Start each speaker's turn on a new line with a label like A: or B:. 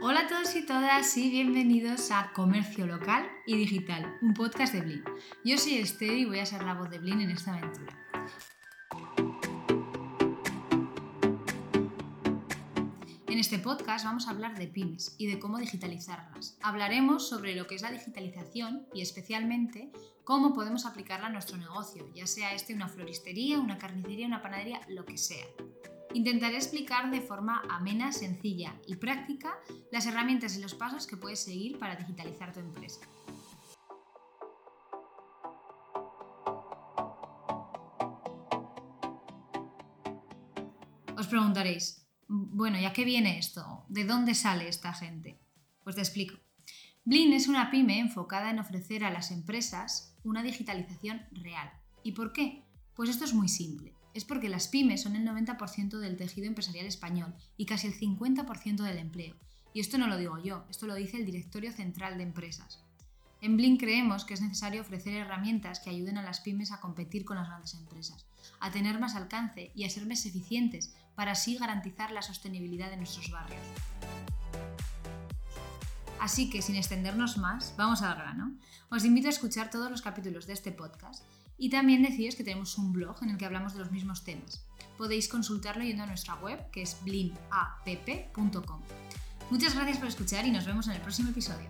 A: Hola a todos y todas y bienvenidos a Comercio Local y Digital, un podcast de Blin. Yo soy Esther y voy a ser la voz de Blin en esta aventura. En este podcast vamos a hablar de pymes y de cómo digitalizarlas. Hablaremos sobre lo que es la digitalización y especialmente cómo podemos aplicarla a nuestro negocio, ya sea este una floristería, una carnicería, una panadería, lo que sea. Intentaré explicar de forma amena, sencilla y práctica las herramientas y los pasos que puedes seguir para digitalizar tu empresa. Os preguntaréis, bueno, ¿ya qué viene esto? ¿De dónde sale esta gente? Pues te explico. Blin es una pyme enfocada en ofrecer a las empresas una digitalización real. ¿Y por qué? Pues esto es muy simple. Es porque las pymes son el 90% del tejido empresarial español y casi el 50% del empleo. Y esto no lo digo yo, esto lo dice el Directorio Central de Empresas. En Blink creemos que es necesario ofrecer herramientas que ayuden a las pymes a competir con las grandes empresas, a tener más alcance y a ser más eficientes para así garantizar la sostenibilidad de nuestros barrios. Así que sin extendernos más, vamos al grano. Os invito a escuchar todos los capítulos de este podcast y también deciros que tenemos un blog en el que hablamos de los mismos temas. Podéis consultarlo yendo a nuestra web que es blinapp.com. Muchas gracias por escuchar y nos vemos en el próximo episodio.